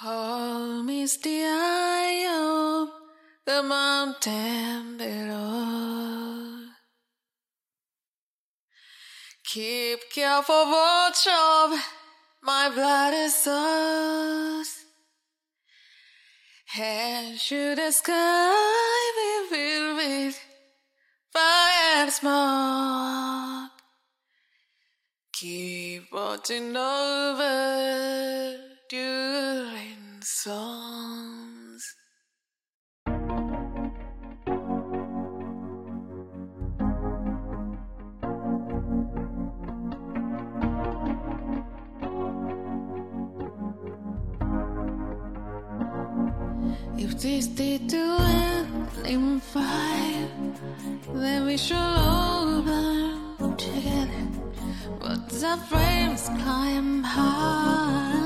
Home is the eye of the mountain below. Keep careful watch of my bloody source. And should the sky be filled with fire and smoke, keep watching over during songs. If this did to end in fire, then we shall all burn together. But the flames climb high